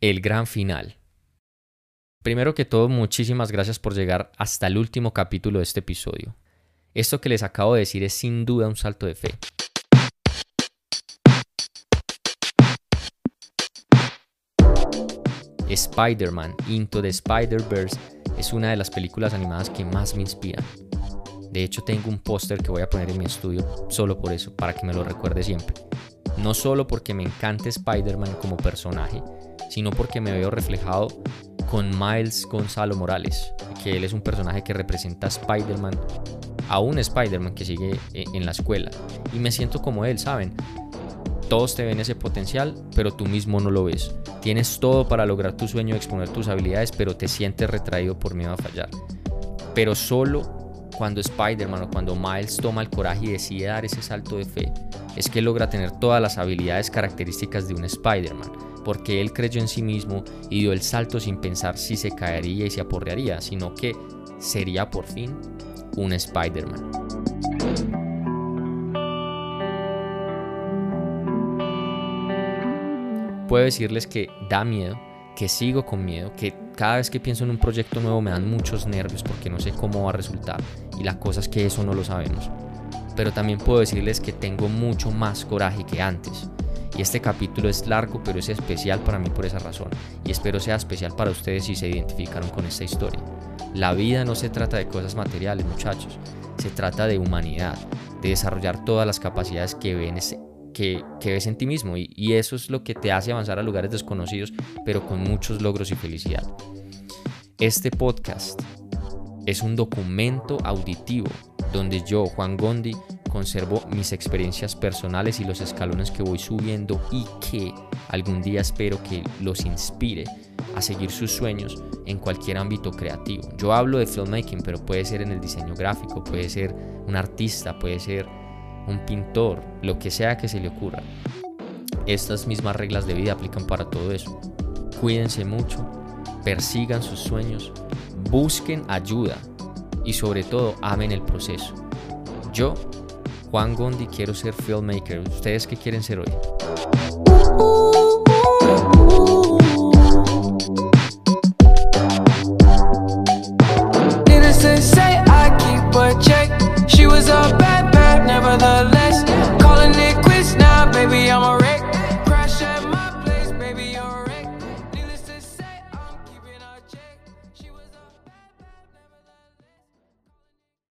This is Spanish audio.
el gran final. Primero que todo, muchísimas gracias por llegar hasta el último capítulo de este episodio. Esto que les acabo de decir es sin duda un salto de fe. Spider-Man Into the Spider-Verse es una de las películas animadas que más me inspiran. De hecho, tengo un póster que voy a poner en mi estudio solo por eso, para que me lo recuerde siempre. No solo porque me encanta Spider-Man como personaje, sino porque me veo reflejado con Miles Gonzalo Morales, que él es un personaje que representa a Spider-Man, a un Spider-Man que sigue eh, en la escuela. Y me siento como él, ¿saben? Todos te ven ese potencial, pero tú mismo no lo ves. Tienes todo para lograr tu sueño exponer tus habilidades, pero te sientes retraído por miedo a fallar. Pero solo cuando Spider-Man o cuando Miles toma el coraje y decide dar ese salto de fe, es que logra tener todas las habilidades características de un Spider-Man, porque él creyó en sí mismo y dio el salto sin pensar si se caería y se aporrearía, sino que sería por fin un Spider-Man. puedo decirles que da miedo, que sigo con miedo, que cada vez que pienso en un proyecto nuevo me dan muchos nervios porque no sé cómo va a resultar y la cosa es que eso no lo sabemos. Pero también puedo decirles que tengo mucho más coraje que antes. Este capítulo es largo, pero es especial para mí por esa razón. Y espero sea especial para ustedes si se identificaron con esta historia. La vida no se trata de cosas materiales, muchachos. Se trata de humanidad, de desarrollar todas las capacidades que ven que, ves en ti mismo y, y eso es lo que te hace avanzar a lugares desconocidos, pero con muchos logros y felicidad. Este podcast es un documento auditivo donde yo, Juan Gondi, conservo mis experiencias personales y los escalones que voy subiendo y que algún día espero que los inspire a seguir sus sueños en cualquier ámbito creativo. Yo hablo de filmmaking, pero puede ser en el diseño gráfico, puede ser un artista, puede ser un pintor, lo que sea que se le ocurra. Estas mismas reglas de vida aplican para todo eso. Cuídense mucho, persigan sus sueños, busquen ayuda y sobre todo amen el proceso. Yo, Juan Gondi, quiero ser filmmaker. ¿Ustedes qué quieren ser hoy? She was